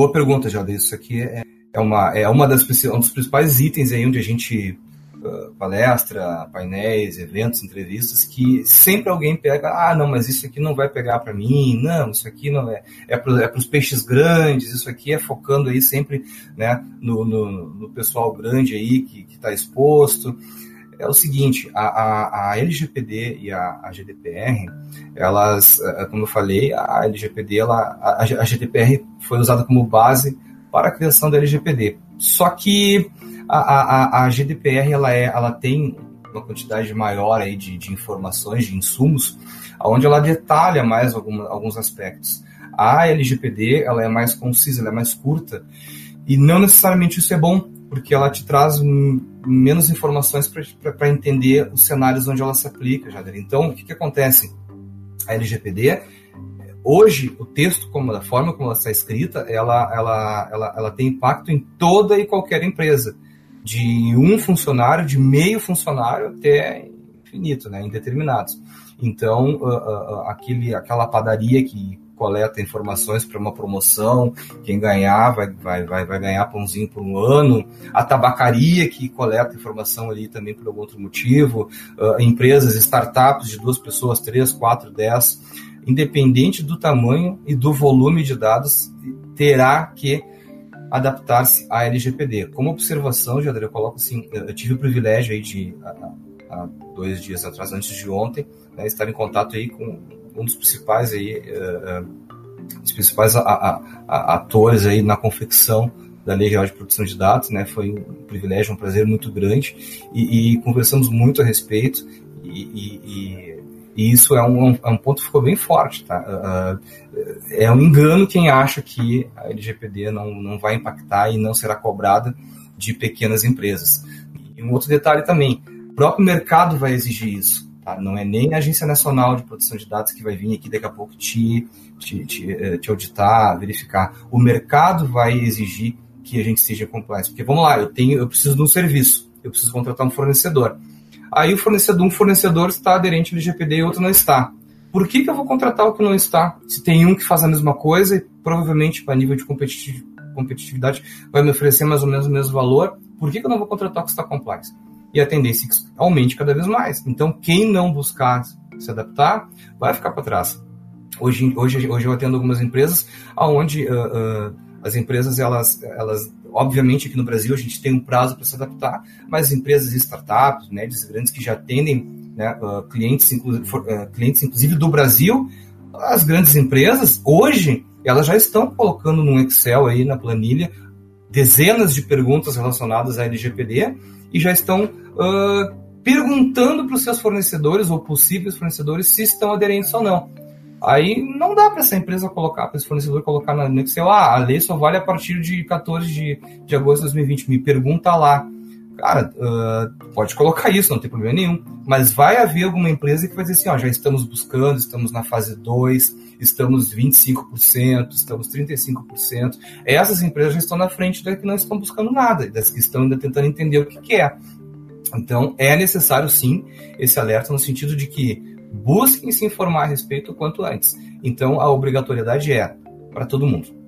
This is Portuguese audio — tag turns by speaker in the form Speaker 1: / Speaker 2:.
Speaker 1: Boa pergunta, Jada. Isso aqui é, é, uma, é uma das, um dos principais itens aí onde a gente uh, palestra, painéis, eventos, entrevistas, que sempre alguém pega, ah, não, mas isso aqui não vai pegar para mim, não, isso aqui não é, é para é os peixes grandes, isso aqui é focando aí sempre né, no, no, no pessoal grande aí que está exposto é o seguinte, a, a, a LGPD e a, a, GDPR, elas, eh, como eu falei, a LGPD, ela, a, a GDPR foi usada como base para a criação da LGPD. Só que a, a, a GDPR ela, é, ela tem uma quantidade maior aí de, de informações, de insumos, onde ela detalha mais alguns aspectos. A LGPD ela é mais concisa, ela é mais curta, e não necessariamente isso é bom, porque ela te traz menos informações para entender os cenários onde ela se aplica, Jader. Então, o que, que acontece? A LGPD, hoje, o texto, como da forma como ela está escrita, ela, ela, ela, ela tem impacto em toda e qualquer empresa, de um funcionário, de meio funcionário até infinito, né, indeterminados. Então, uh, uh, aquele, aquela padaria que coleta informações para uma promoção, quem ganhar vai, vai, vai, vai ganhar pãozinho por um ano, a tabacaria que coleta informação ali também por algum outro motivo, uh, empresas, startups de duas pessoas, três, quatro, dez, independente do tamanho e do volume de dados, terá que adaptar-se à LGPD. Como observação, Jadre, eu coloco assim, eu tive o privilégio aí de, há, dois dias atrás, antes de ontem, né, estar em contato aí com um dos principais aí, uh, uh, principais a, a, a, atores aí na confecção da Lei Geral de Proteção de Dados, né? Foi um privilégio, um prazer muito grande e, e conversamos muito a respeito e, e, e isso é um, é um, ponto que ficou bem forte, tá? Uh, é um engano quem acha que a LGPD não, não vai impactar e não será cobrada de pequenas empresas. E um outro detalhe também, o próprio mercado vai exigir isso. Tá? Não é nem a Agência Nacional de Proteção de Dados que vai vir aqui daqui a pouco te, te, te, eh, te auditar, verificar. O mercado vai exigir que a gente seja compliance. Porque vamos lá, eu tenho, eu preciso de um serviço, eu preciso contratar um fornecedor. Aí o fornecedor, um fornecedor está aderente ao LGPD e outro não está. Por que, que eu vou contratar o que não está? Se tem um que faz a mesma coisa e provavelmente para nível de competitividade vai me oferecer mais ou menos o mesmo valor, por que, que eu não vou contratar o que está compliance? E a tendência é que aumente cada vez mais. Então, quem não buscar se adaptar vai ficar para trás. Hoje, hoje, hoje eu atendo algumas empresas onde uh, uh, as empresas, elas, elas, obviamente aqui no Brasil a gente tem um prazo para se adaptar, mas empresas startups, médias e grandes que já atendem né, uh, clientes, inclu clientes, inclusive do Brasil, as grandes empresas, hoje, elas já estão colocando no Excel aí na planilha dezenas de perguntas relacionadas à LGPD e já estão uh, perguntando para os seus fornecedores ou possíveis fornecedores se estão aderentes ou não. Aí não dá para essa empresa colocar, para esse fornecedor colocar no Excel, ah, a lei só vale a partir de 14 de, de agosto de 2020. Me pergunta lá. Cara, uh, pode colocar isso, não tem problema nenhum. Mas vai haver alguma empresa que vai dizer assim, ó, já estamos buscando, estamos na fase 2, estamos 25%, estamos 35%. Essas empresas já estão na frente das que não estão buscando nada, das que estão ainda tentando entender o que, que é. Então, é necessário sim esse alerta no sentido de que busquem se informar a respeito o quanto antes. Então, a obrigatoriedade é para todo mundo.